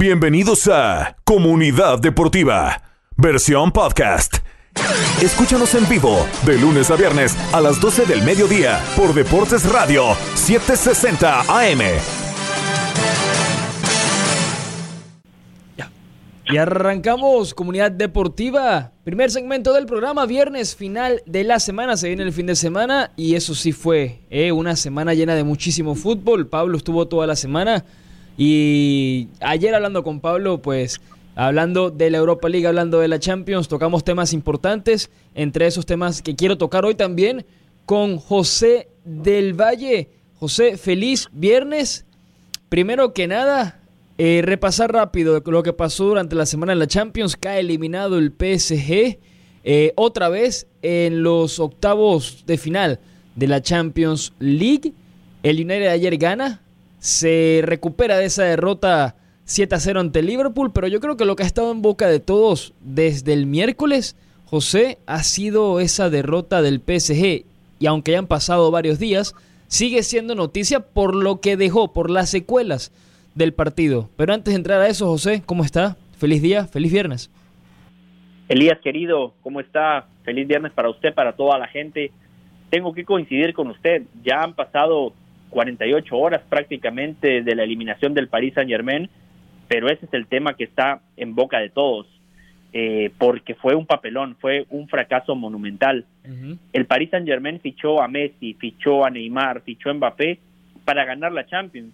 Bienvenidos a Comunidad Deportiva, versión podcast. Escúchanos en vivo de lunes a viernes a las 12 del mediodía por Deportes Radio 760 AM. Y arrancamos Comunidad Deportiva. Primer segmento del programa, viernes final de la semana. Se viene el fin de semana y eso sí fue eh, una semana llena de muchísimo fútbol. Pablo estuvo toda la semana y ayer hablando con Pablo, pues hablando de la Europa League, hablando de la Champions, tocamos temas importantes. Entre esos temas que quiero tocar hoy también con José del Valle. José, feliz viernes. Primero que nada, eh, repasar rápido lo que pasó durante la semana en la Champions. Cae eliminado el PSG. Eh, otra vez en los octavos de final de la Champions League. El United ayer gana. Se recupera de esa derrota 7 a 0 ante Liverpool. Pero yo creo que lo que ha estado en boca de todos desde el miércoles, José, ha sido esa derrota del PSG. Y aunque hayan pasado varios días, sigue siendo noticia por lo que dejó, por las secuelas del partido. Pero antes de entrar a eso, José, ¿cómo está? Feliz día, feliz viernes. Elías, querido, ¿cómo está? Feliz viernes para usted, para toda la gente. Tengo que coincidir con usted. Ya han pasado 48 horas prácticamente de la eliminación del Paris Saint Germain, pero ese es el tema que está en boca de todos, eh, porque fue un papelón, fue un fracaso monumental. El Paris Saint Germain fichó a Messi, fichó a Neymar, fichó a Mbappé para ganar la Champions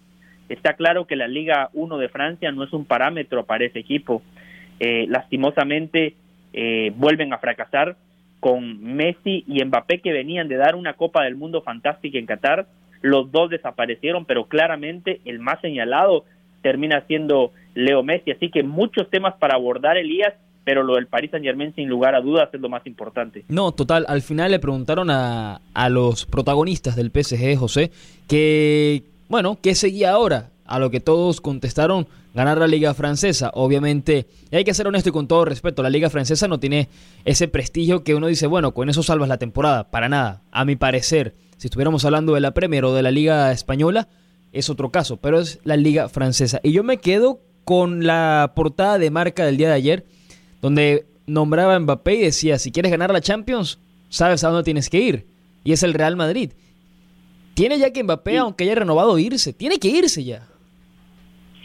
Está claro que la Liga 1 de Francia no es un parámetro para ese equipo. Eh, lastimosamente eh, vuelven a fracasar con Messi y Mbappé que venían de dar una Copa del Mundo fantástica en Qatar. Los dos desaparecieron, pero claramente el más señalado termina siendo Leo Messi. Así que muchos temas para abordar, Elías, pero lo del Paris Saint Germain sin lugar a dudas es lo más importante. No, total, al final le preguntaron a, a los protagonistas del PSG, José, que bueno, ¿qué seguía ahora? A lo que todos contestaron, ganar la liga francesa. Obviamente, y hay que ser honesto y con todo respeto, la liga francesa no tiene ese prestigio que uno dice, bueno, con eso salvas la temporada. Para nada, a mi parecer. Si estuviéramos hablando de la Premier o de la liga española, es otro caso, pero es la liga francesa. Y yo me quedo con la portada de marca del día de ayer, donde nombraba a Mbappé y decía, si quieres ganar la Champions, sabes a dónde tienes que ir. Y es el Real Madrid. Tiene ya que Mbappé, aunque haya renovado, irse. Tiene que irse ya.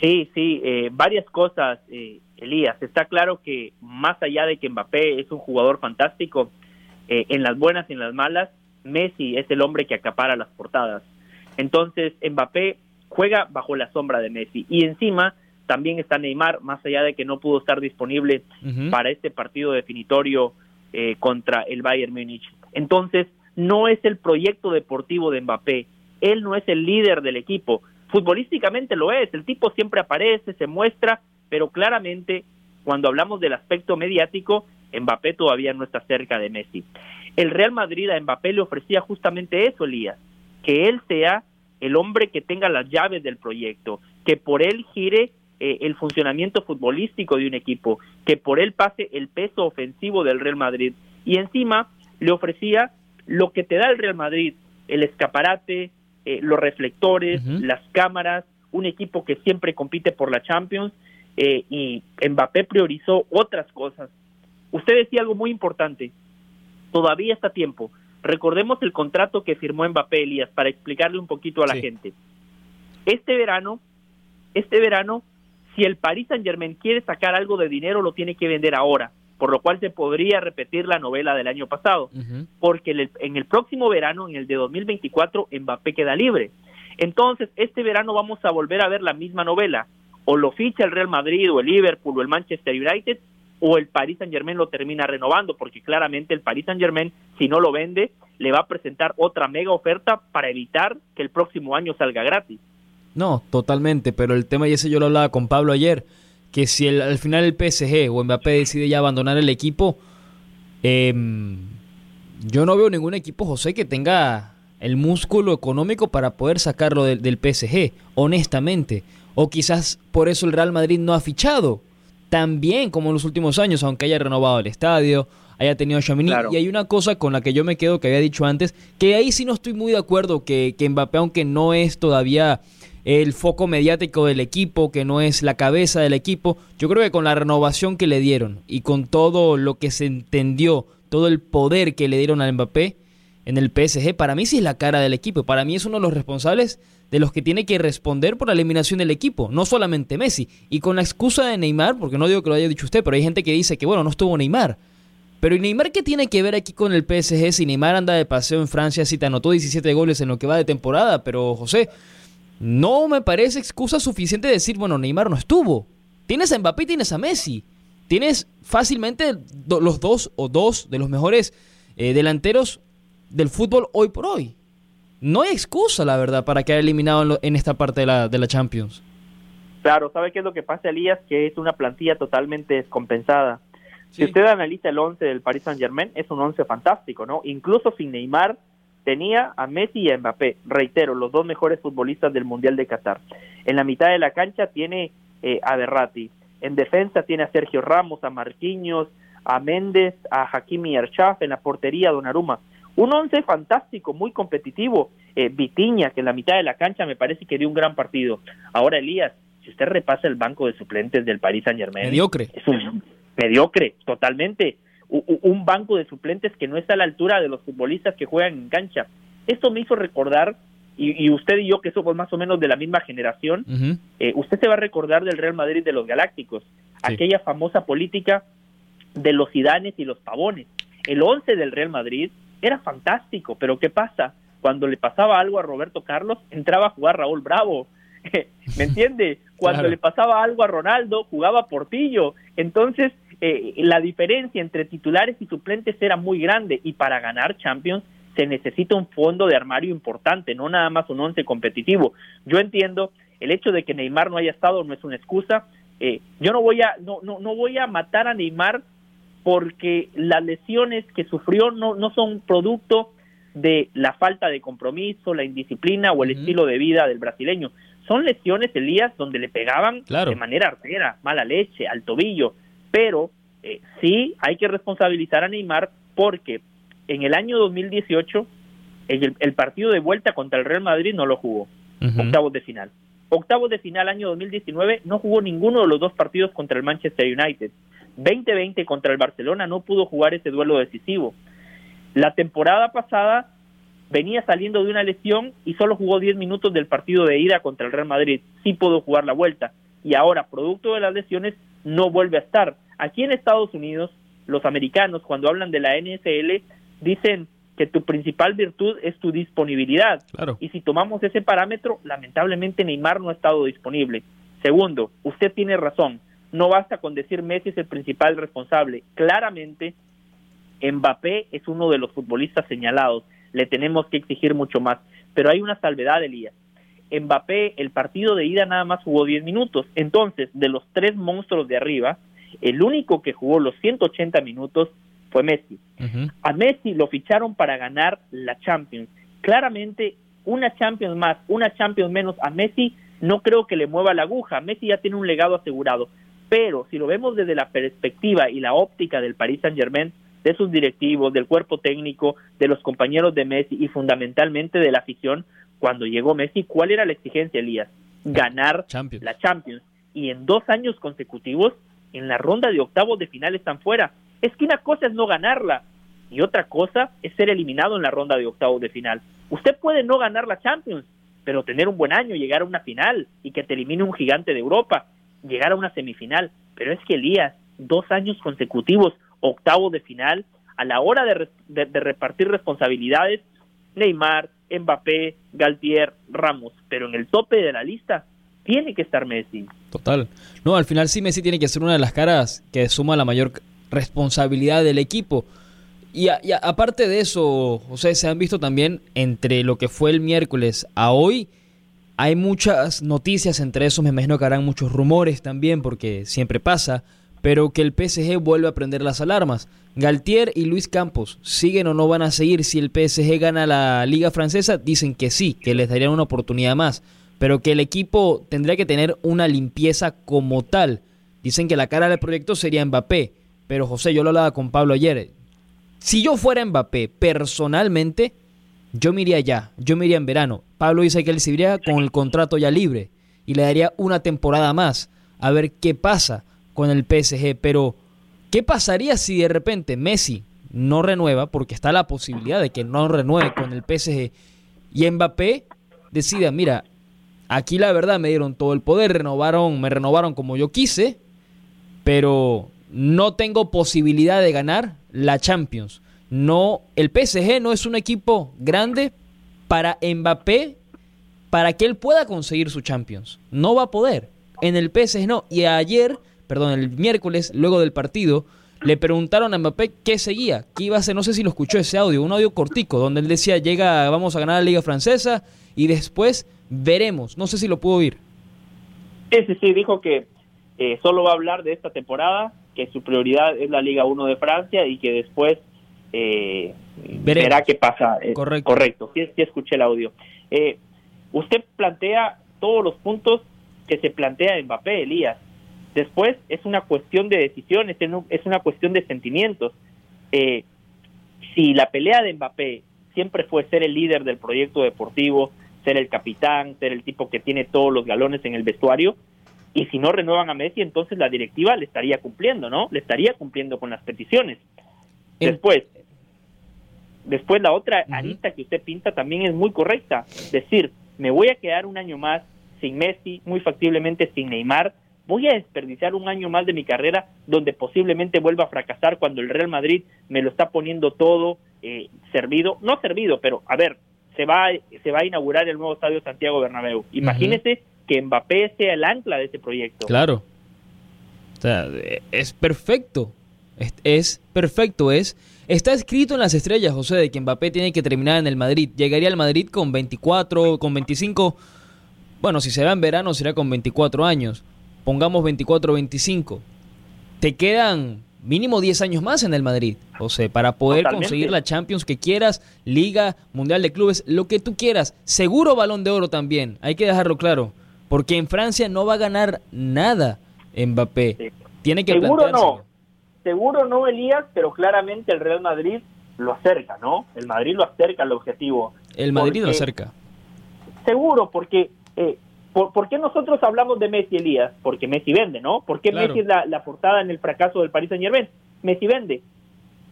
Sí, sí, eh, varias cosas, eh, Elías. Está claro que más allá de que Mbappé es un jugador fantástico, eh, en las buenas y en las malas, Messi es el hombre que acapara las portadas. Entonces, Mbappé juega bajo la sombra de Messi. Y encima también está Neymar, más allá de que no pudo estar disponible para este partido definitorio contra el Bayern Múnich. Entonces, no es el proyecto deportivo de Mbappé, él no es el líder del equipo, futbolísticamente lo es, el tipo siempre aparece, se muestra, pero claramente cuando hablamos del aspecto mediático, Mbappé todavía no está cerca de Messi. El Real Madrid a Mbappé le ofrecía justamente eso, Elías, que él sea el hombre que tenga las llaves del proyecto, que por él gire eh, el funcionamiento futbolístico de un equipo, que por él pase el peso ofensivo del Real Madrid. Y encima le ofrecía lo que te da el Real Madrid, el escaparate, eh, los reflectores, las cámaras, un equipo que siempre compite por la Champions eh, y Mbappé priorizó otras cosas. Usted decía algo muy importante, todavía está tiempo. Recordemos el contrato que firmó Mbappé Elías para explicarle un poquito a la gente. Este verano, este verano, si el Paris Saint Germain quiere sacar algo de dinero, lo tiene que vender ahora por lo cual se podría repetir la novela del año pasado, porque en el próximo verano, en el de 2024, Mbappé queda libre. Entonces, este verano vamos a volver a ver la misma novela, o lo ficha el Real Madrid, o el Liverpool, o el Manchester United, o el Paris Saint Germain lo termina renovando, porque claramente el Paris Saint Germain, si no lo vende, le va a presentar otra mega oferta para evitar que el próximo año salga gratis. No, totalmente, pero el tema, y ese yo lo hablaba con Pablo ayer, que si al final el PSG o Mbappé decide ya abandonar el equipo, em, yo no veo ningún equipo, José, que tenga el músculo económico para poder sacarlo del, PSG, honestamente. O quizás por eso el Real Madrid no ha fichado tan bien como en los últimos años, aunque haya renovado el estadio, haya tenido a Y hay una cosa con la que yo me quedo, que había dicho antes, que ahí sí no estoy muy de acuerdo, que, que Mbappé, aunque no es todavía el foco mediático del equipo, que no es la cabeza del equipo. Yo creo que con la renovación que le dieron y con todo lo que se entendió, todo el poder que le dieron al Mbappé en el PSG, para mí sí es la cara del equipo. Para mí es uno de los responsables de los que tiene que responder por la eliminación del equipo, no solamente Messi. Y con la excusa de Neymar, porque no digo que lo haya dicho usted, pero hay gente que dice que, bueno, no estuvo Neymar. Pero ¿y Neymar qué tiene que ver aquí con el PSG si Neymar anda de paseo en Francia, si te anotó 17 goles en lo que va de temporada? Pero José, no me parece excusa suficiente decir, bueno, Neymar no estuvo. Tienes a Mbappé y tienes a Messi. Tienes fácilmente los dos o dos de los mejores eh, delanteros del fútbol hoy por hoy. No hay excusa, la verdad, para quedar eliminado en, esta parte de la, de la Champions. Claro, ¿sabe qué es lo que pasa, Elías? Que es una plantilla totalmente descompensada. Si usted analiza el 11 del Paris Saint-Germain, es un 11 fantástico, ¿no? Incluso sin Neymar, tenía a Messi y a Mbappé, reitero, los dos mejores futbolistas del Mundial de Qatar. En la mitad de la cancha tiene eh, a Berratti, en defensa tiene a Sergio Ramos, a Marquinhos, a Méndez, a Hakimi Archaf, en la portería a Donnarumma. Un once fantástico, muy competitivo. Eh, Vitiña, que en la mitad de la cancha me parece que dio un gran partido. Ahora, Elías, si usted repasa el banco de suplentes del Paris Saint Germain, mediocre. Es un, mediocre, totalmente. un banco de suplentes que no está a la altura de los futbolistas que juegan en cancha. Esto me hizo recordar, y, usted y yo, que somos más o menos de la misma generación, eh, usted se va a recordar del Real Madrid de los Galácticos, aquella famosa política de los Idanes y los Pavones. El 11 del Real Madrid era fantástico, pero ¿qué pasa? Cuando le pasaba algo a Roberto Carlos, entraba a jugar Raúl Bravo. ¿Me entiende? Cuando le pasaba algo a Ronaldo, jugaba Portillo. Entonces, eh, la diferencia entre titulares y suplentes era muy grande y para ganar Champions se necesita un fondo de armario importante, no nada más un once competitivo. Yo entiendo el hecho de que Neymar no haya estado no es una excusa. Eh, yo no voy a no, no, no voy a matar a Neymar porque las lesiones que sufrió no, no son producto de la falta de compromiso, la indisciplina o el estilo de vida del brasileño. Son lesiones, Elías, donde le pegaban de manera artera, mala leche, al tobillo pero eh, sí hay que responsabilizar a Neymar porque en el año 2018 el, el partido de vuelta contra el Real Madrid no lo jugó, octavos de final. Octavos de final año 2019 no jugó ninguno de los dos partidos contra el Manchester United. 2020 contra el Barcelona no pudo jugar ese duelo decisivo. La temporada pasada venía saliendo de una lesión y solo jugó 10 minutos del partido de ida contra el Real Madrid. Sí pudo jugar la vuelta. Y ahora, producto de las lesiones, no vuelve a estar. Aquí en Estados Unidos, los americanos, cuando hablan de la NSL, dicen que tu principal virtud es tu disponibilidad. Y si tomamos ese parámetro, lamentablemente Neymar no ha estado disponible. Segundo, usted tiene razón. No basta con decir Messi es el principal responsable. Claramente, Mbappé es uno de los futbolistas señalados. Le tenemos que exigir mucho más. Pero hay una salvedad, Elías. Mbappé, el partido de ida nada más jugó 10 minutos. Entonces, de los tres monstruos de arriba, el único que jugó los 180 minutos fue Messi. A Messi lo ficharon para ganar la Champions. Claramente, una Champions más, una Champions menos a Messi no creo que le mueva la aguja. Messi ya tiene un legado asegurado. Pero si lo vemos desde la perspectiva y la óptica del Paris Saint-Germain, de sus directivos, del cuerpo técnico, de los compañeros de Messi y fundamentalmente de la afición, cuando llegó Messi, ¿cuál era la exigencia, Elías? Ganar la Champions. Y en dos años consecutivos, en la ronda de octavos de final están fuera. Es que una cosa es no ganarla y otra cosa es ser eliminado en la ronda de octavos de final. Usted puede no ganar la Champions, pero tener un buen año, llegar a una final y que te elimine un gigante de Europa, llegar a una semifinal. Pero es que Elías, dos años consecutivos, octavos de final, a la hora de repartir responsabilidades, Neymar, Mbappé, Galtier, Ramos, pero en el tope de la lista tiene que estar Messi. Total. No, al final sí Messi tiene que ser una de las caras que suma la mayor responsabilidad del equipo. Y, aparte de eso, ustedes se han visto también entre lo que fue el miércoles a hoy, hay muchas noticias, entre esos me imagino que harán muchos rumores también, porque siempre pasa, pero que el PSG vuelve a prender las alarmas. Galtier y Luis Campos, ¿siguen o no van a seguir si el PSG gana la Liga Francesa? Dicen que sí, que les darían una oportunidad más, pero que el equipo tendría que tener una limpieza como tal. Dicen que la cara del proyecto sería Mbappé, pero José, yo lo hablaba con Pablo ayer. Si yo fuera Mbappé, personalmente, yo me iría ya, yo me iría en verano. Pablo dice que él se iría con el contrato ya libre y le daría una temporada más a ver qué pasa con el PSG. Pero, ¿qué pasaría si de repente Messi no renueva? Porque está la posibilidad de que no renueve con el PSG y Mbappé decida, mira, aquí la verdad me dieron todo el poder, renovaron, me renovaron como yo quise, pero no tengo posibilidad de ganar la Champions. No, el PSG no es un equipo grande para Mbappé para que él pueda conseguir su Champions. No va a poder. En el PSG no. Y ayer, perdón, el miércoles, luego del partido, le preguntaron a Mbappé qué seguía, qué iba a hacer, no sé si lo escuchó ese audio, un audio cortico, donde él decía, llega, vamos a ganar la Liga Francesa y después veremos, no sé si lo pudo oír. Sí, sí, sí, dijo que eh, solo va a hablar de esta temporada, que su prioridad es la Liga 1 de Francia y que después eh, verá qué pasa. Eh, correcto. Correcto, sí, sí escuché el audio. Eh, usted plantea todos los puntos que se plantea Mbappé, Elías. Después es una cuestión de decisiones, es una cuestión de sentimientos. Eh, si la pelea de Mbappé siempre fue ser el líder del proyecto deportivo, ser el capitán, ser el tipo que tiene todos los galones en el vestuario, y si no renuevan a Messi, entonces la directiva le estaría cumpliendo, ¿no? Le estaría cumpliendo con las peticiones. Después, después la otra arista que usted pinta también es muy correcta, decir, me voy a quedar un año más sin Messi, muy factiblemente sin Neymar, voy a desperdiciar un año más de mi carrera donde posiblemente vuelva a fracasar cuando el Real Madrid me lo está poniendo todo eh, servido, no servido, pero a ver, se va, se va a inaugurar el nuevo estadio Santiago Bernabéu. Imagínese que Mbappé sea el ancla de ese proyecto. Claro. O sea, es perfecto. Es, perfecto, es Está escrito en las estrellas, José, de que Mbappé tiene que terminar en el Madrid. Llegaría al Madrid con 24, con 25. Bueno, si se va en verano, será con 24 años pongamos 24 25, te quedan mínimo 10 años más en el Madrid, José, para poder conseguir la Champions que quieras, Liga, Mundial de Clubes, lo que tú quieras. Seguro balón de oro también, hay que dejarlo claro, porque en Francia no va a ganar nada Mbappé. Tiene que Seguro no, seguro no, Elías, pero claramente el Real Madrid lo acerca, ¿no? El Madrid lo acerca al objetivo. El Madrid lo acerca. Seguro, porque eh, ¿Por, qué nosotros hablamos de Messi, Elías? Porque Messi vende, ¿no? ¿Por qué Messi es la, portada en el fracaso del Paris Saint Germain? Messi vende.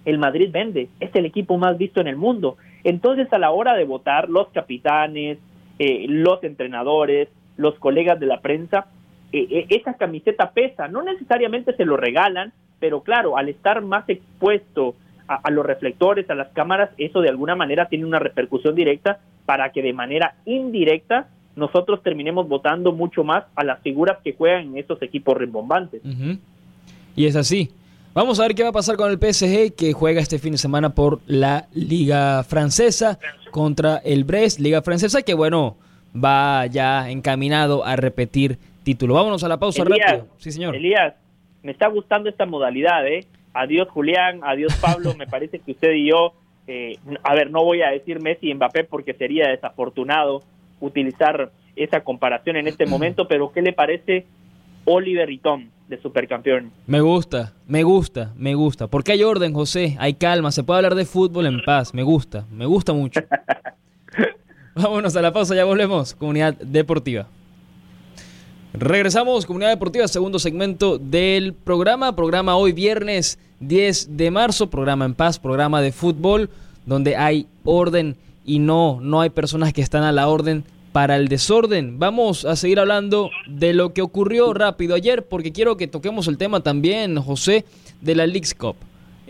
El Madrid vende. Es el equipo más visto en el mundo. Entonces, a la hora de votar, los capitanes, eh, los entrenadores, los colegas de la prensa, eh, eh, esa camiseta pesa. No necesariamente se lo regalan, pero claro, al estar más expuesto a los reflectores, a las cámaras, eso de alguna manera tiene una repercusión directa para que de manera indirecta nosotros terminemos votando mucho más a las figuras que juegan en estos equipos rimbombantes. Y es así. Vamos a ver qué va a pasar con el PSG que juega este fin de semana por la Liga Francesa contra el Brest, Liga Francesa que bueno, va ya encaminado a repetir título. Vámonos a la pausa rápido. Sí, señor. Elías, me está gustando esta modalidad, ¿eh? Adiós Julián, adiós Pablo, me parece que usted y yo, eh, a ver, no voy a decir Messi y Mbappé porque sería desafortunado, utilizar esa comparación en este momento, pero ¿qué le parece Oliver y Tom de Supercampeón? Me gusta, me gusta, me gusta. Porque hay orden, José, hay calma, se puede hablar de fútbol en paz, me gusta, me gusta mucho. Vámonos a la pausa, ya volvemos, comunidad deportiva. Regresamos, comunidad deportiva, segundo segmento del programa, programa hoy viernes 10 de marzo, programa en paz, programa de fútbol, donde hay orden y no, no hay personas que están a la orden para el desorden. Vamos a seguir hablando de lo que ocurrió rápido ayer, porque quiero que toquemos el tema también, José, de la Leagues Cup.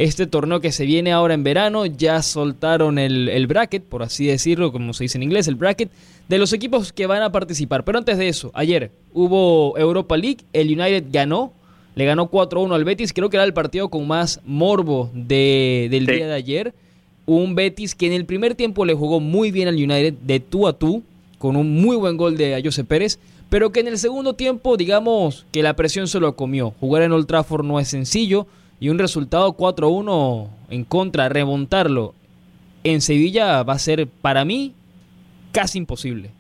Este torneo que se viene ahora en verano, ya soltaron el, el, bracket, por así decirlo, como se dice en inglés, el bracket, de los equipos que van a participar. Pero antes de eso, ayer hubo Europa League, el United ganó, le ganó 4-1 al Betis, creo que era el partido con más morbo de, del día de ayer un Betis que en el primer tiempo le jugó muy bien al United de tú a tú, con un muy buen gol de Jose Pérez, pero que en el segundo tiempo, digamos que la presión se lo comió. Jugar en Old Trafford no es sencillo y un resultado 4-1 en contra, remontarlo en Sevilla va a ser para mí casi imposible.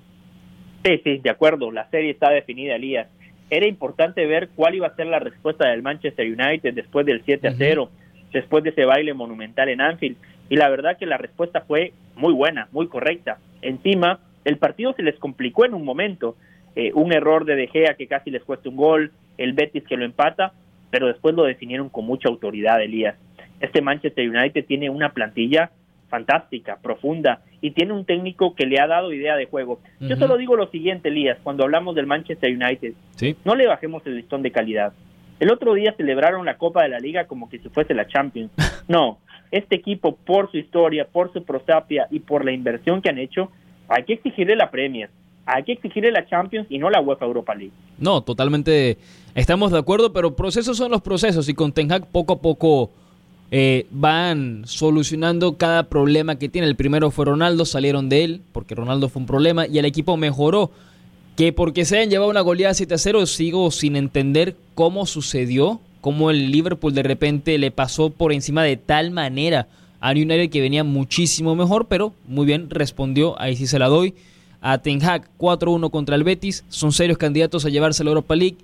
Sí, sí, de acuerdo, la serie está definida, Elías. Era importante ver cuál iba a ser la respuesta del Manchester United después del 7 0, después de ese baile monumental en Anfield Y la verdad que la respuesta fue muy buena, muy correcta. Encima, el partido se les complicó en un momento. Eh, un error de De Gea que casi les cuesta un gol, el Betis que lo empata, pero después lo definieron con mucha autoridad, Elías. Este Manchester United tiene una plantilla fantástica, profunda, y tiene un técnico que le ha dado idea de juego. Yo solo digo lo siguiente, Elías, cuando hablamos del Manchester United, no le bajemos el listón de calidad. El otro día celebraron la Copa de la Liga como que si fuese la Champions. No, este equipo, por su historia, por su prosapia y por la inversión que han hecho, hay que exigirle la Premier, hay que exigirle la Champions y no la UEFA Europa League. No, totalmente estamos de acuerdo, pero procesos son los procesos y con Ten poco a poco eh, van solucionando cada problema que tiene. El primero fue Ronaldo, salieron de él porque Ronaldo fue un problema y el equipo mejoró. Que porque se hayan llevado una goleada 7 a 0, sigo sin entender cómo sucedió, cómo el Liverpool de repente le pasó por encima de tal manera a United que venía muchísimo mejor, pero muy bien respondió, ahí sí se la doy. A Ten Hag 4-1 contra el Betis, son serios candidatos a llevarse la Europa League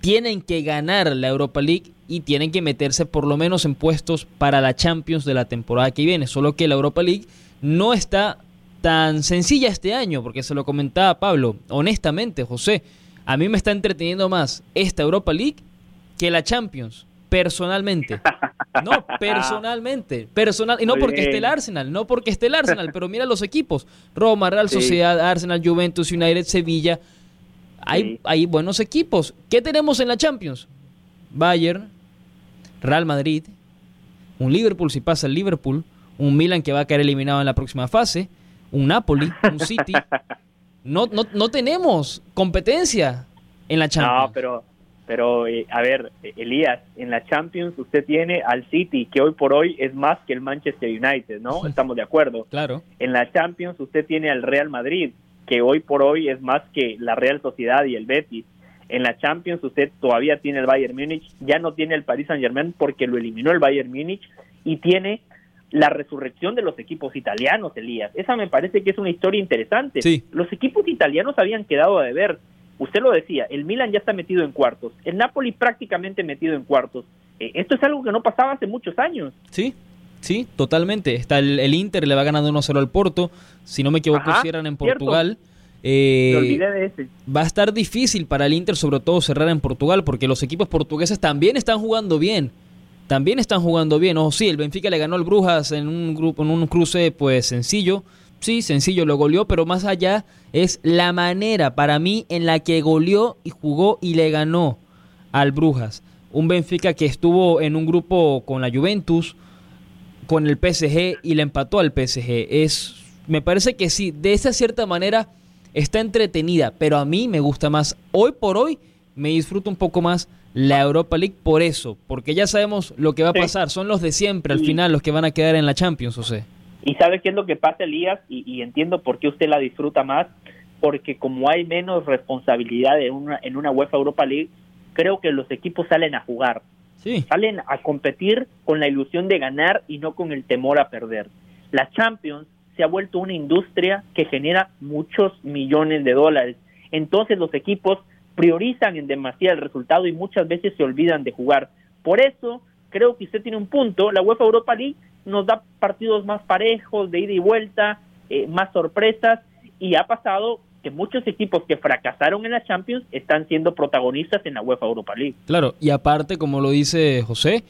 tienen que ganar la Europa League y tienen que meterse por lo menos en puestos para la Champions de la temporada que viene. Solo que la Europa League no está tan sencilla este año, porque se lo comentaba Pablo. Honestamente, José, a mí me está entreteniendo más esta Europa League que la Champions, personalmente. No, personalmente. Personal, y no porque esté el Arsenal, no porque esté el Arsenal, pero mira los equipos. Roma, Real Sociedad, Arsenal, Juventus, United, Sevilla hay, hay buenos equipos. ¿Qué tenemos en la Champions? Bayern, Real Madrid, un Liverpool si pasa el Liverpool, un Milan que va a caer eliminado en la próxima fase, un Napoli, un City. No, no, no tenemos competencia en la Champions. No, pero, pero eh, a ver, Elías, en la Champions usted tiene al City, que hoy por hoy es más que el Manchester United, ¿no? Estamos de acuerdo. Claro. En la Champions usted tiene al Real Madrid, que hoy por hoy es más que la Real Sociedad y el Betis. En la Champions usted todavía tiene el Bayern Múnich, ya no tiene el Paris Saint Germain porque lo eliminó el Bayern Múnich y tiene la resurrección de los equipos italianos, Elías. Esa me parece que es una historia interesante. Los equipos italianos habían quedado a deber. Usted lo decía, el Milan ya está metido en cuartos, el Napoli prácticamente metido en cuartos. Eh, esto es algo que no pasaba hace muchos años. Sí, Sí, totalmente. Está el, Inter, le va ganando 1-0 al Porto. Si no me equivoco, si eran en Portugal. Eh, de ese. Va a estar difícil para el Inter, sobre todo cerrar en Portugal, porque los equipos portugueses también están jugando bien. También están jugando bien. Ojo, sí, el Benfica le ganó al Brujas en un grupo, en un cruce, pues sencillo. Sí, sencillo, lo goleó, pero más allá es la manera para mí en la que goleó y jugó y le ganó al Brujas. Un Benfica que estuvo en un grupo con la Juventus, con el PSG y le empató al PSG. Es, me parece que sí, de esa cierta manera está entretenida, pero a mí me gusta más. Hoy por hoy me disfruto un poco más la Europa League por eso, porque ya sabemos lo que va a pasar. Son los de siempre al final los que van a quedar en la Champions, o sea. Y sabe qué es lo que pasa, Elías, y, y entiendo por qué usted la disfruta más, porque como hay menos responsabilidad en una, en una UEFA Europa League, creo que los equipos salen a jugar. Salen a competir con la ilusión de ganar y no con el temor a perder. La Champions se ha vuelto una industria que genera muchos millones de dólares. Entonces los equipos priorizan en demasía el resultado y muchas veces se olvidan de jugar. Por eso creo que usted tiene un punto. La UEFA Europa League nos da partidos más parejos, de ida y vuelta, eh, más sorpresas y ha pasado que muchos equipos que fracasaron en la Champions están siendo protagonistas en la UEFA Europa League. Claro, y aparte, como lo dice José,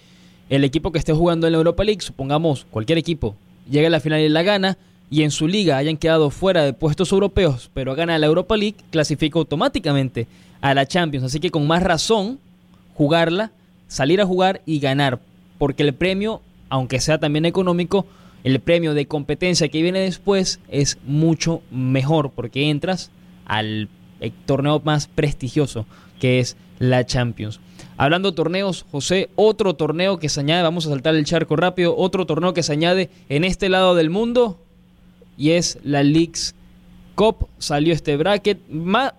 el equipo que esté jugando en la Europa League, supongamos cualquier equipo, llega a la final y la gana, y en su liga hayan quedado fuera de puestos europeos, pero gana la Europa League, clasifica automáticamente a la Champions. Así que con más razón, jugarla, salir a jugar y ganar, porque el premio, aunque sea también económico, el premio de competencia que viene después es mucho mejor porque entras al torneo más prestigioso que es la Champions. Hablando de torneos, José, otro torneo que se añade, vamos a saltar el charco rápido, otro torneo que se añade en este lado del mundo y es la Leagues Cup. Salió este bracket.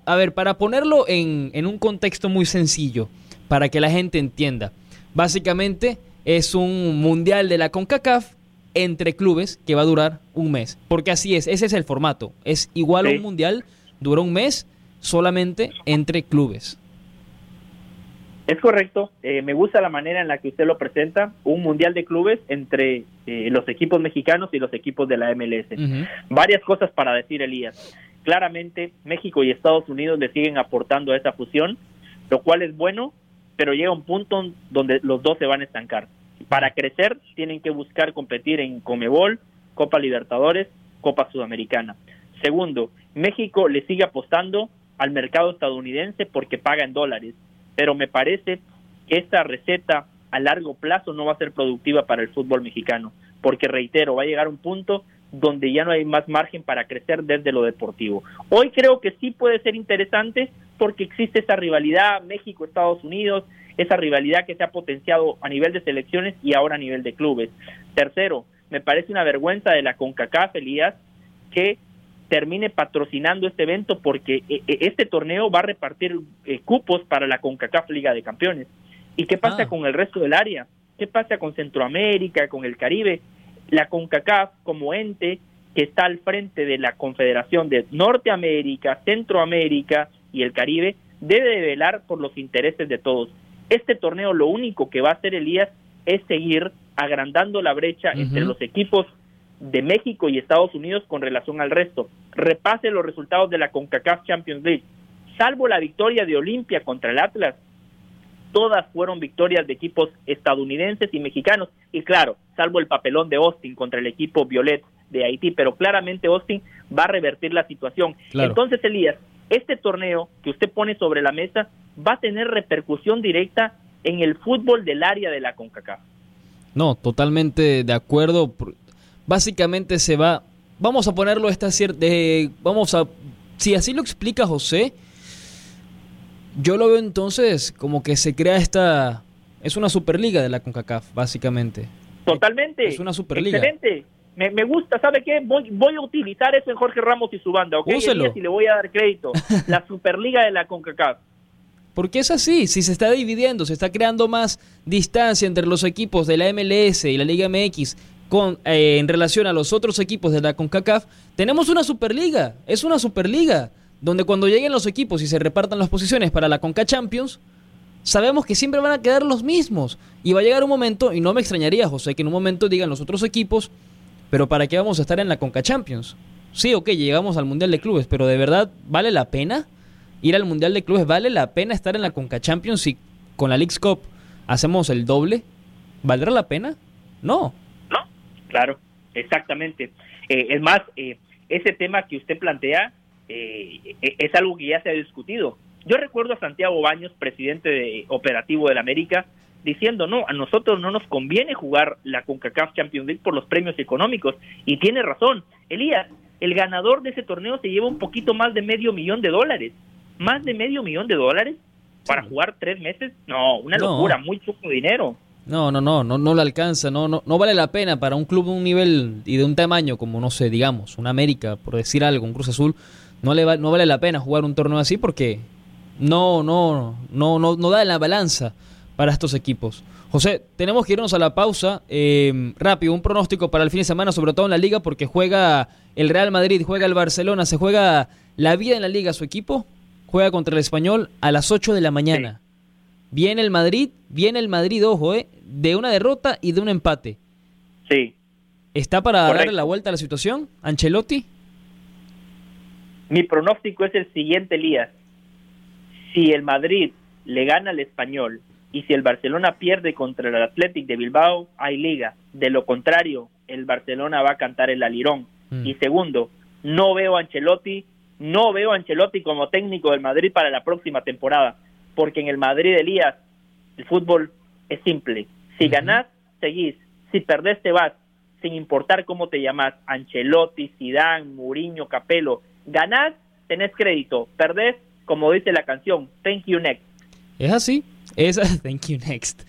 a ver, para ponerlo en, en un contexto muy sencillo, para que la gente entienda. Básicamente es un mundial de la CONCACAF entre clubes que va a durar un mes. Porque así es, ese es el formato. Es igual a un mundial, dura un mes solamente entre clubes. Es correcto, eh, me gusta la manera en la que usted lo presenta, un mundial de clubes entre eh, los equipos mexicanos y los equipos de la MLS. Varias cosas para decir, Elías. Claramente, México y Estados Unidos le siguen aportando a esa fusión, lo cual es bueno, pero llega un punto donde los dos se van a estancar. Para crecer, tienen que buscar competir en Comebol, Copa Libertadores, Copa Sudamericana. Segundo, México le sigue apostando al mercado estadounidense porque paga en dólares pero me parece que esta receta a largo plazo no va a ser productiva para el fútbol mexicano, porque reitero, va a llegar un punto donde ya no hay más margen para crecer desde lo deportivo. Hoy creo que sí puede ser interesante porque existe esa rivalidad México-Estados Unidos, esa rivalidad que se ha potenciado a nivel de selecciones y ahora a nivel de clubes. Tercero, me parece una vergüenza de la CONCACAF, Elías, que termine patrocinando este evento porque eh, eh, este torneo va a repartir eh, cupos para la CONCACAF Liga de Campeones. ¿Y qué pasa ah. con el resto del área? ¿Qué pasa con Centroamérica, con el Caribe? La CONCACAF como ente que está al frente de la Confederación de Norteamérica, Centroamérica y el Caribe debe de velar por los intereses de todos. Este torneo lo único que va a hacer Elías es seguir agrandando la brecha entre los equipos de México y Estados Unidos con relación al resto. Repase los resultados de la CONCACAF Champions League. Salvo la victoria de Olimpia contra el Atlas, todas fueron victorias de equipos estadounidenses y mexicanos. Y claro, salvo el papelón de Austin contra el equipo Violet de Haití, pero claramente Austin va a revertir la situación. Entonces, Elías, este torneo que usted pone sobre la mesa va a tener repercusión directa en el fútbol del área de la CONCACAF. No, totalmente de acuerdo básicamente se va, vamos a ponerlo esta cierta, vamos a, si así lo explica José, yo lo veo entonces como que se crea esta, es una superliga de la CONCACAF, básicamente. Totalmente. Es una superliga. Excelente. Me, me, gusta, ¿sabe qué? Voy, voy a utilizar eso en Jorge Ramos y su banda, ¿ok? Úselo. Y le voy a dar crédito. la Superliga de la CONCACAF. Porque es así, si se está dividiendo, se está creando más distancia entre los equipos de la MLS y la Liga MX con, eh, en relación a los otros equipos de la CONCACAF, tenemos una Superliga, es una Superliga, donde cuando lleguen los equipos y se repartan las posiciones para la CONCA Champions, sabemos que siempre van a quedar los mismos. Y va a llegar un momento, y no me extrañaría, José, que en un momento digan los otros equipos, pero ¿para qué vamos a estar en la CONCA Champions? Sí, ok, llegamos al Mundial de Clubes, pero ¿de verdad vale la pena ir al Mundial de Clubes? ¿Vale la pena estar en la CONCA Champions si con la League's Cup hacemos el doble? ¿Valdrá la pena? No. Claro, exactamente. Eh, es más, eh, ese tema que usted plantea eh, e, es algo que ya se ha discutido. Yo recuerdo a Santiago Baños, presidente de operativo del América, diciendo, no, a nosotros no nos conviene jugar la CONCACAF Champions League por los premios económicos. Y tiene razón. Elías, el ganador de ese torneo se lleva un poquito más de medio millón de dólares. Más de medio millón de dólares para jugar tres meses. No, una locura, muy poco dinero. No, no, no, no, no le alcanza, no, no, no vale la pena para un club de un nivel y de un tamaño como, no sé, digamos, un América, por decir algo, un Cruz Azul, no, le no vale la pena jugar un torneo así porque no, no, no, no, no da la balanza para estos equipos. José, tenemos que irnos a la pausa. Eh, rápido, un pronóstico para el fin de semana, sobre todo en la liga, porque juega el Real Madrid, juega el Barcelona, se juega la vida en la liga su equipo, juega contra el español a las 8 de la mañana. Viene el Madrid, viene el Madrid, ojo, eh, de una derrota y de un empate. Sí. ¿Está para darle la vuelta a la situación, Ancelotti? Mi pronóstico es el siguiente, Elías. Si el Madrid le gana al español y si el Barcelona pierde contra el Athletic de Bilbao, hay liga. De lo contrario, el Barcelona va a cantar el alirón. Mm. Y segundo, no veo a Ancelotti, no veo a Ancelotti como técnico del Madrid para la próxima temporada porque en el Madrid, Elías, el fútbol es simple. Si ganás, seguís. Si perdés, te vas. Sin importar cómo te llamas, Ancelotti, Zidane, Mourinho, Capello. Ganás, tenés crédito. Perdés, como dice la canción, thank you next. Es así. Es thank you next.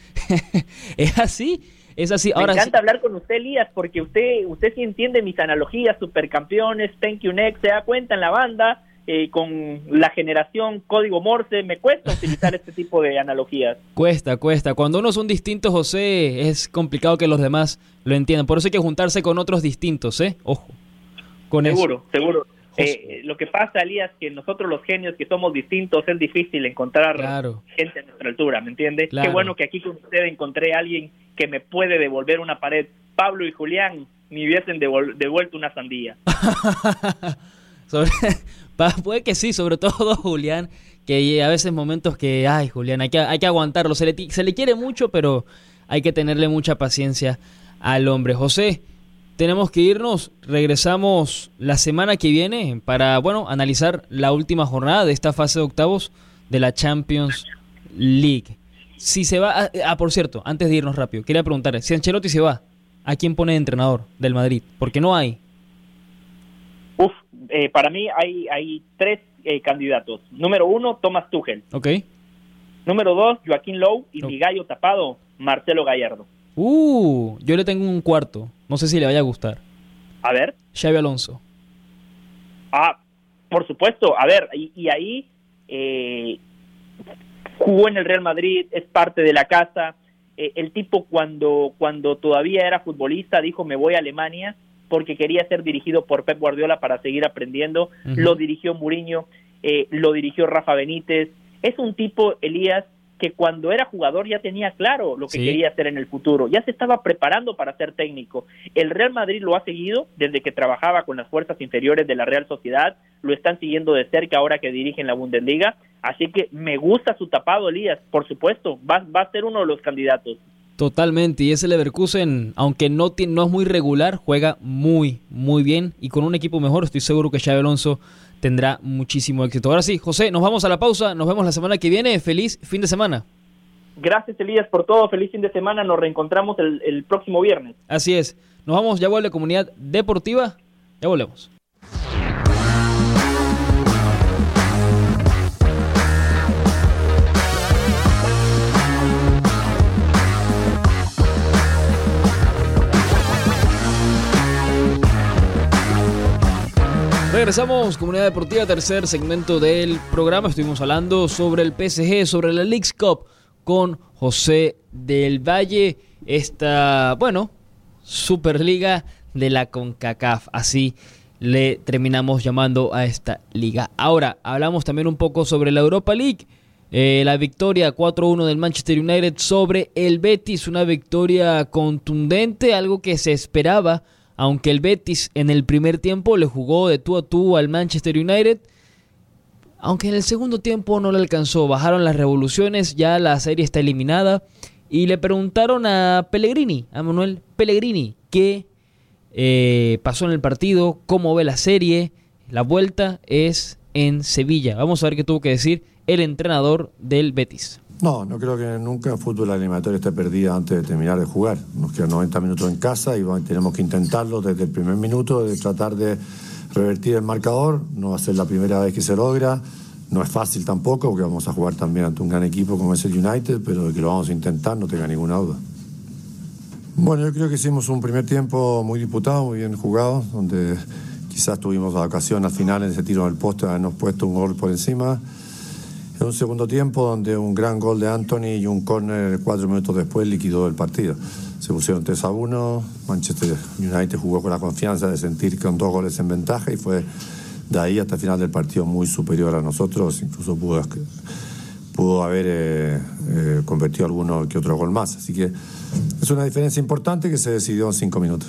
es así. Es así. Ahora Me encanta hablar con usted, Elías, porque usted, usted sí entiende mis analogías, supercampeones, thank you next, se da cuenta en la banda eh, con la generación código Morse, me cuesta utilizar este tipo de analogías. Cuesta, cuesta. Cuando uno son distintos, José, es complicado que los demás lo entiendan. Por eso hay que juntarse con otros distintos, ¿eh? Ojo. Con seguro, seguro. Eh, lo que pasa, Elías, que nosotros los genios que somos distintos es difícil encontrar gente a nuestra altura, ¿me entiendes? Qué bueno que aquí con usted encontré a alguien que me puede devolver una pared. Pablo y Julián me hubiesen devuelto una sandía. puede que sí, sobre todo Julián, que a veces momentos que, ay, Julián, hay que, hay que aguantarlo. Se le, se le quiere mucho, pero hay que tenerle mucha paciencia al hombre. José, tenemos que irnos. Regresamos la semana que viene para, bueno, analizar la última jornada de esta fase de octavos de la Champions League. Si se va, ah, ah por cierto, antes de irnos rápido, quería preguntar, si Ancelotti se va, ¿a quién pone de entrenador del Madrid? Porque no hay. Uf, eh, para mí hay, hay tres eh, candidatos. Número uno, Thomas Tuchel. Ok. Número dos, Joaquín Lowe y mi gallo tapado, Marcelo Gallardo. Uh, yo le tengo un cuarto. No sé si le vaya a gustar. A ver. Xavi Alonso. Ah, por supuesto. A ver, y, ahí eh, jugó en el Real Madrid, es parte de la casa. Eh, el tipo cuando, cuando todavía era futbolista dijo me voy a Alemania porque quería ser dirigido por Pep Guardiola para seguir aprendiendo. Lo dirigió Mourinho, eh, lo dirigió Rafa Benítez. Es un tipo, Elías, que cuando era jugador ya tenía claro lo que quería hacer en el futuro, ya se estaba preparando para ser técnico. El Real Madrid lo ha seguido desde que trabajaba con las fuerzas inferiores de la Real Sociedad, lo están siguiendo de cerca ahora que dirigen la Bundesliga, así que me gusta su tapado, Elías, por supuesto, va, va a ser uno de los candidatos. Totalmente, y ese Leverkusen, aunque no, no es muy regular, juega muy, muy bien y con un equipo mejor estoy seguro que Xavi Alonso tendrá muchísimo éxito. Ahora sí, José, nos vamos a la pausa, nos vemos la semana que viene, feliz fin de semana. Gracias Elías por todo, feliz fin de semana, nos reencontramos el, el próximo viernes. Así es, nos vamos, ya vuelve Comunidad Deportiva, ya volvemos. Regresamos, Comunidad Deportiva, tercer segmento del programa. Estuvimos hablando sobre el PSG, sobre la Leagues Cup con José del Valle. Esta, bueno, Superliga de la CONCACAF. Así le terminamos llamando a esta liga. Ahora, hablamos también un poco sobre la Europa League. Eh, la victoria 4-1 del Manchester United sobre el Betis, una victoria contundente, algo que se esperaba aunque el Betis en el primer tiempo le jugó de tú a tú al Manchester United, aunque en el segundo tiempo no le alcanzó, bajaron las revoluciones, ya la serie está eliminada y le preguntaron a Pellegrini, a Manuel Pellegrini, qué eh, pasó en el partido, cómo ve la serie. La vuelta es en Sevilla. Vamos a ver qué tuvo que decir el entrenador del Betis. No, no creo que nunca en fútbol la esté perdida antes de terminar de jugar. Nos quedan 90 minutos en casa y tenemos que intentarlo desde el primer minuto, de tratar de revertir el marcador. No va a ser la primera vez que se logra. No es fácil tampoco, porque vamos a jugar también ante un gran equipo como es el United, pero de que lo vamos a intentar no tenga ninguna duda. Bueno, yo creo que hicimos un primer tiempo muy disputado, muy bien jugado, donde quizás tuvimos la ocasión al final en ese tiro del poste de habernos puesto un gol por encima en un segundo tiempo donde un gran gol de Anthony y un córner cuatro minutos después liquidó el partido. Se pusieron 3 a 1, Manchester United jugó con la confianza de sentir con dos goles en ventaja y fue de ahí hasta el final del partido muy superior a nosotros, incluso pudo, pudo haber eh, eh, convertido alguno que otro gol más. Así que es una diferencia importante que se decidió en cinco minutos.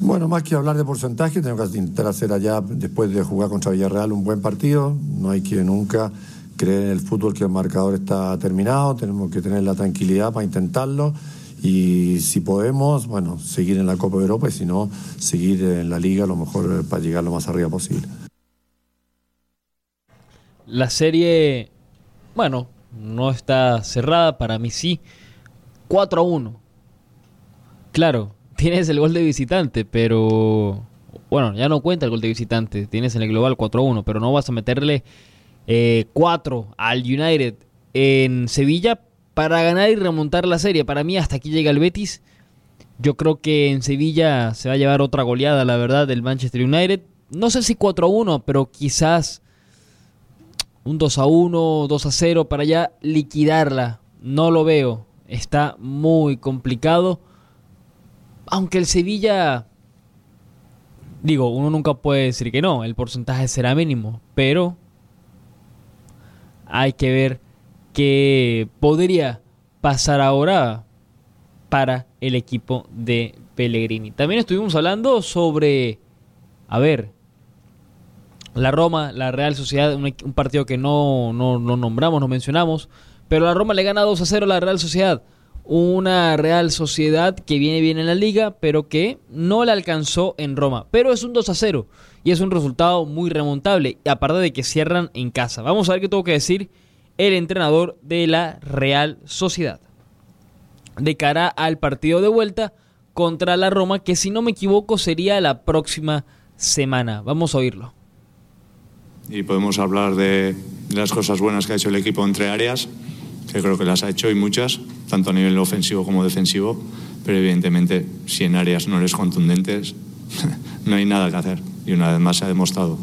Bueno, más que hablar de porcentaje, tenemos que intentar hacer allá, después de jugar contra Villarreal, un buen partido. No hay que nunca creer en el fútbol que el marcador está terminado, tenemos que tener la tranquilidad para intentarlo y si podemos, bueno, seguir en la Copa de Europa y si no, seguir en la liga a lo mejor eh, para llegar lo más arriba posible. La serie, bueno, no está cerrada, para mí sí. 4 a 1. Claro, tienes el gol de visitante, pero bueno, ya no cuenta el gol de visitante, tienes en el global 4-1, pero no vas a meterle 4 eh, al United en Sevilla para ganar y remontar la serie. Para mí hasta aquí llega el Betis. Yo creo que en Sevilla se va a llevar otra goleada, la verdad, del Manchester United. No sé si 4-1, pero quizás un 2-1, 2-0 para ya liquidarla. No lo veo. Está muy complicado aunque el Sevilla Digo, uno nunca puede decir que no, el porcentaje será mínimo, pero hay que ver qué podría pasar ahora para el equipo de Pellegrini. También estuvimos hablando sobre, a ver, la Roma, la Real Sociedad, un, partido que no, no, no nombramos, no mencionamos, pero la Roma le gana 2 a 0 a la Real Sociedad una Real Sociedad que viene bien en la liga, pero que no la alcanzó en Roma. Pero es un 2 a 0 y es un resultado muy remontable, aparte de que cierran en casa. Vamos a ver qué tengo que decir el entrenador de la Real Sociedad de cara al partido de vuelta contra la Roma, que si no me equivoco sería la próxima semana. Vamos a oírlo. Y podemos hablar de las cosas buenas que ha hecho el equipo entre áreas que creo que las ha hecho y muchas, tanto a nivel ofensivo como defensivo, pero evidentemente si en áreas no eres contundentes, no hay nada que hacer. Y una vez más se ha demostrado.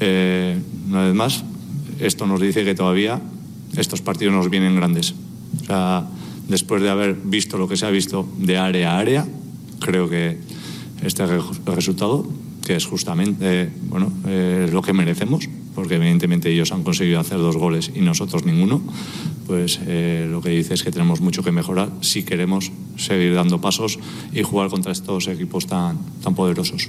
Eh, una vez más, esto nos dice que todavía estos partidos nos vienen grandes. Después de haber visto lo que se ha visto de área a área, creo que este resultado, que es justamente bueno, eh, lo que merecemos, porque evidentemente ellos han conseguido hacer dos goles y nosotros ninguno, pues eh, lo que dice es que tenemos mucho que mejorar si queremos seguir dando pasos y jugar contra estos equipos tan, tan poderosos.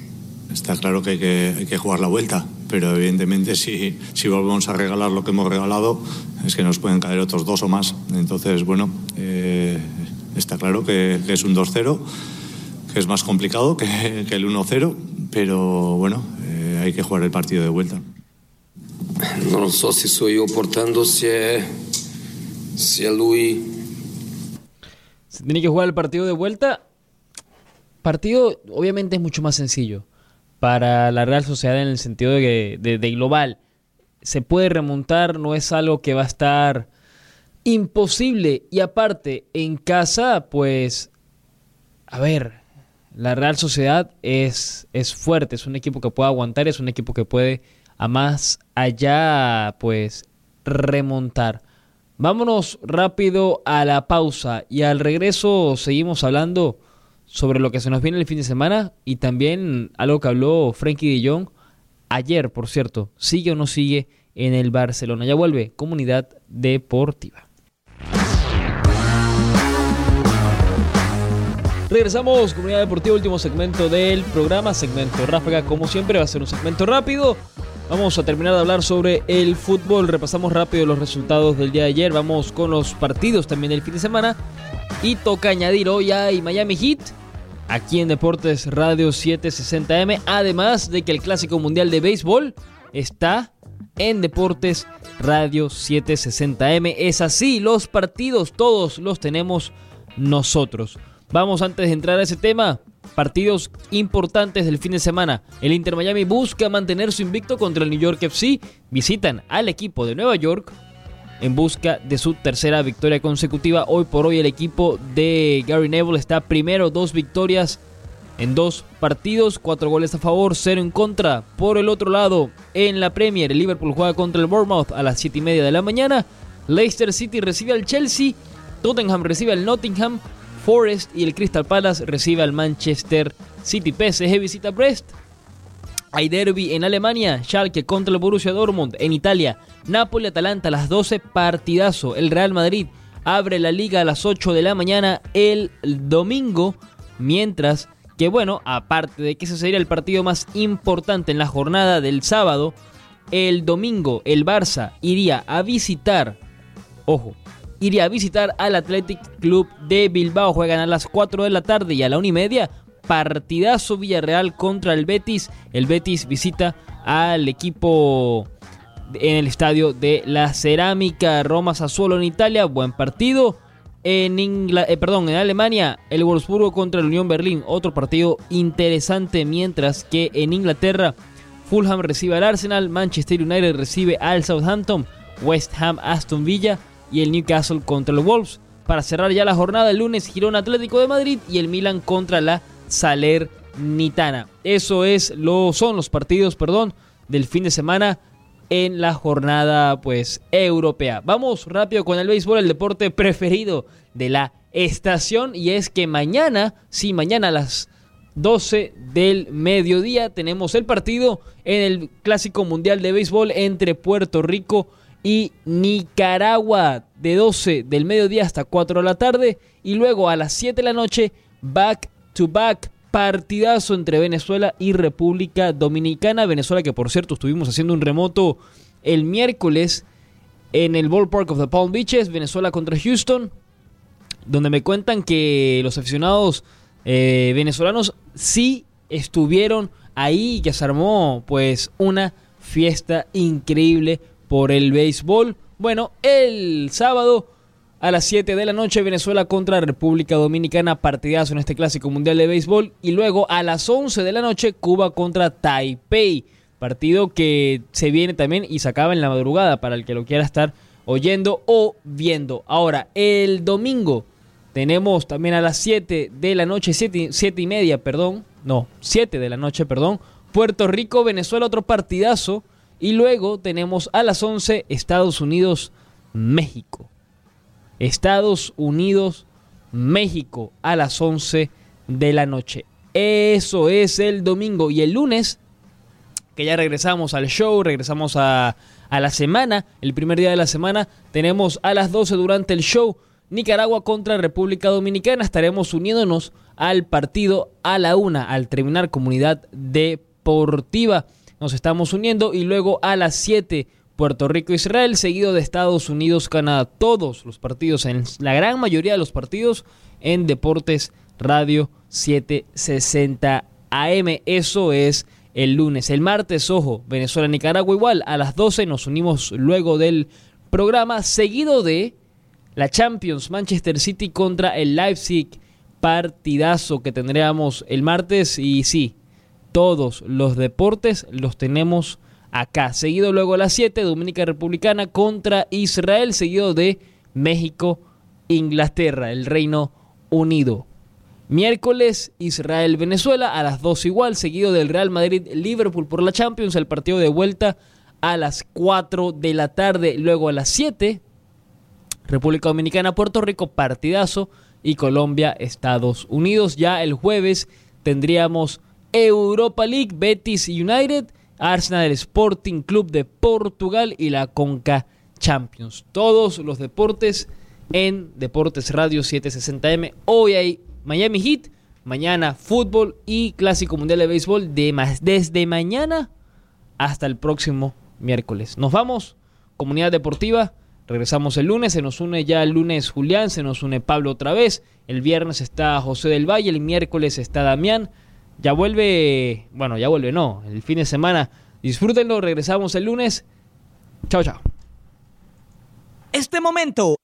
Está claro que hay, que jugar la vuelta, pero evidentemente si, si volvemos a regalar lo que hemos regalado, es que nos pueden caer otros dos o más. Entonces, bueno, eh, está claro que, es un 2-0, que es más complicado que, que el 1-0, pero bueno, eh, hay que jugar el partido de vuelta. No sé si soy yo portando, si Luis. Se tiene que jugar el partido de vuelta. Partido, obviamente, es mucho más sencillo para la Real Sociedad en el sentido de, de, de global. Se puede remontar, no es algo que va a estar imposible. Y aparte, en casa, pues, a ver, la Real Sociedad es, es fuerte, es un equipo que puede aguantar, es un equipo que puede a más allá, pues, remontar. Vámonos rápido a la pausa y al regreso seguimos hablando sobre lo que se nos viene el fin de semana y también algo que habló Frankie de ayer, por cierto, sigue o no sigue en el Barcelona. Ya vuelve Comunidad Deportiva. Regresamos, Comunidad Deportiva, último segmento del programa, segmento ráfaga, como siempre va a ser un segmento rápido Vamos a terminar de hablar sobre el fútbol. Repasamos rápido los resultados del día de ayer. Vamos con los partidos también del fin de semana. Y toca añadir hoy hay Miami Heat. Aquí en Deportes Radio 760M. Además de que el Clásico Mundial de Béisbol está en Deportes Radio 760M. Es así, los partidos todos los tenemos nosotros. Vamos antes de entrar a ese tema Partidos importantes del fin de semana. El Inter Miami busca mantener su invicto contra el New York FC. Visitan al equipo de Nueva York en busca de su tercera victoria consecutiva. Hoy por hoy el equipo de Gary Neville está primero, dos victorias en dos partidos, cuatro goles a favor, cero en contra. Por el otro lado, en la Premier, el Liverpool juega contra el Bournemouth a las 7 y media de la mañana. Leicester City recibe al Chelsea. Tottenham recibe al Nottingham. Forest y el Crystal Palace recibe al Manchester City. PSG visita Brest. Hay derby en Alemania, Schalke contra el Borussia Dortmund. En Italia, Napoli-Atalanta a las 12, partidazo. El Real Madrid abre la liga a las 8 de la mañana el domingo. Mientras que, bueno, aparte de que ese sería el partido más importante en la jornada del sábado, el domingo el Barça iría a visitar, ojo, iría a visitar al Athletic Club de Bilbao. Juegan a las 4 de la tarde y a la 1 y media. Partidazo Villarreal contra el Betis. El Betis visita al equipo en el estadio de la Cerámica. Roma Sassuolo en Italia. Buen partido. En, eh, perdón, en Alemania, el Wolfsburgo contra el Unión Berlín. Otro partido interesante. Mientras que en Inglaterra, Fulham recibe al Arsenal. Manchester United recibe al Southampton. West Ham Aston Villa y el Newcastle contra los Wolves. Para cerrar ya la jornada, el lunes Girón Atlético de Madrid y el Milan contra la Salernitana. Eso es lo son los partidos, perdón, del fin de semana en la jornada pues europea. Vamos rápido con el béisbol, el deporte preferido de la estación y es que mañana, sí, mañana a las 12 del mediodía tenemos el partido en el Clásico Mundial de Béisbol entre Puerto Rico y Nicaragua de 12 del mediodía hasta 4 de la tarde y luego a las 7 de la noche back to back partidazo entre Venezuela y República Dominicana. Venezuela que por cierto estuvimos haciendo un remoto el miércoles en el Ballpark of the Palm Beaches, Venezuela contra Houston, donde me cuentan que los aficionados eh, venezolanos sí estuvieron ahí y que se armó pues una fiesta increíble por el béisbol. Bueno, el sábado a las 7 de la noche Venezuela contra República Dominicana, partidazo en este clásico mundial de béisbol. Y luego a las 11 de la noche Cuba contra Taipei, partido que se viene también y se acaba en la madrugada para el que lo quiera estar oyendo o viendo. Ahora, el domingo tenemos también a las 7 de la noche, 7, y media, perdón. No, 7 de la noche, perdón. Puerto Rico, Venezuela, otro partidazo. Y luego tenemos a las 11 Estados Unidos, México. Estados Unidos, México a las 11 de la noche. Eso es el domingo. Y el lunes, que ya regresamos al show, regresamos a, a la semana, el primer día de la semana, tenemos a las 12 durante el show Nicaragua contra República Dominicana. Estaremos uniéndonos al partido a la una al terminar comunidad deportiva. Nos estamos uniendo y luego a las 7 Puerto Rico-Israel, seguido de Estados Unidos-Canadá. Todos los partidos, en la gran mayoría de los partidos en Deportes Radio 760 AM. Eso es el lunes. El martes, ojo, Venezuela-Nicaragua igual. A las 12 nos unimos luego del programa, seguido de la Champions, Manchester City contra el Leipzig, partidazo que tendríamos el martes y sí, todos los deportes los tenemos acá. Seguido luego a las 7, Dominica Republicana contra Israel, seguido de México, Inglaterra, el Reino Unido. Miércoles, Israel, Venezuela, a las 2 igual, seguido del Real Madrid, Liverpool por la Champions, el partido de vuelta a las 4 de la tarde, luego a las 7, República Dominicana, Puerto Rico, partidazo. Y Colombia, Estados Unidos. Ya el jueves tendríamos Europa League, Betis United, Arsenal Sporting Club de Portugal y la Conca Champions. Todos los deportes en Deportes Radio 760M. Hoy hay Miami Heat, mañana fútbol y Clásico Mundial de Béisbol de más, desde mañana hasta el próximo miércoles. Nos vamos, comunidad deportiva. Regresamos el lunes, se nos une ya el lunes Julián, se nos une Pablo otra vez, el viernes está José del Valle, el miércoles está Damián, ya vuelve, bueno, ya vuelve no, el fin de semana, disfrútenlo, regresamos el lunes, chao chao. Este momento